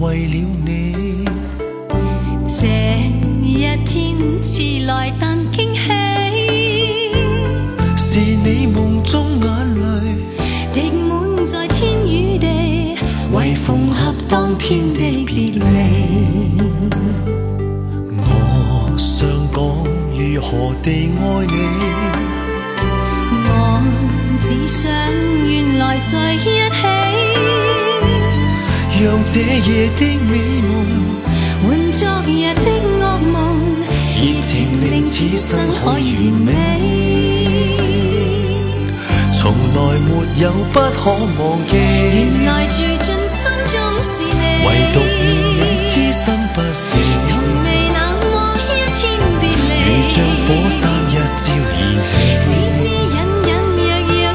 为了你，这一天迟来但惊喜，是你梦中眼泪滴满在天与地，为缝合当天的别离。我想讲如何地爱你，我只想原来在一起。让这夜的美梦，换昨日的恶梦。热情令此生可完美，从来没有不可忘记。原来心中是你，唯独念你痴心不死，从未冷过一别离，如像火山一朝燃起，只知隐隐约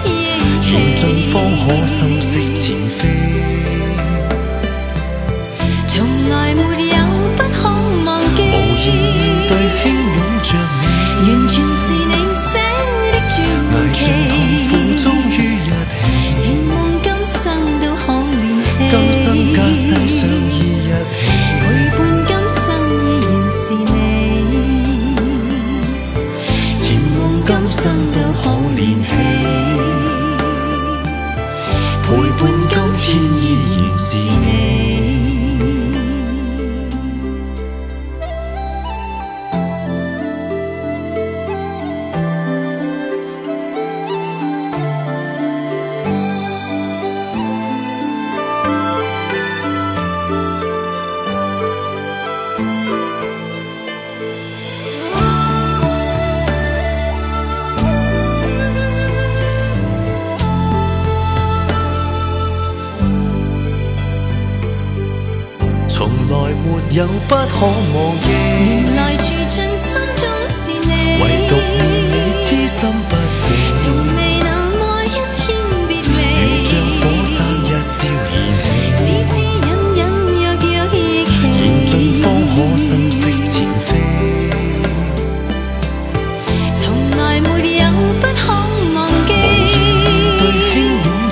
约忆起。今生都可联系。没有不可忘记。唯独念你痴心不醒，你未能爱一天别离。如将火山一朝燃起，只知隐隐约约忆起，燃尽方可心息前非。从来没有不可忘记。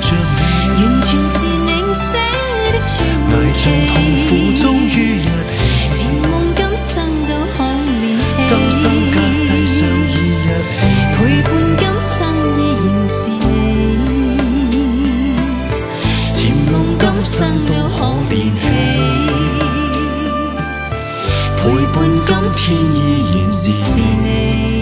着完全是你写的传奇。天依然是蓝。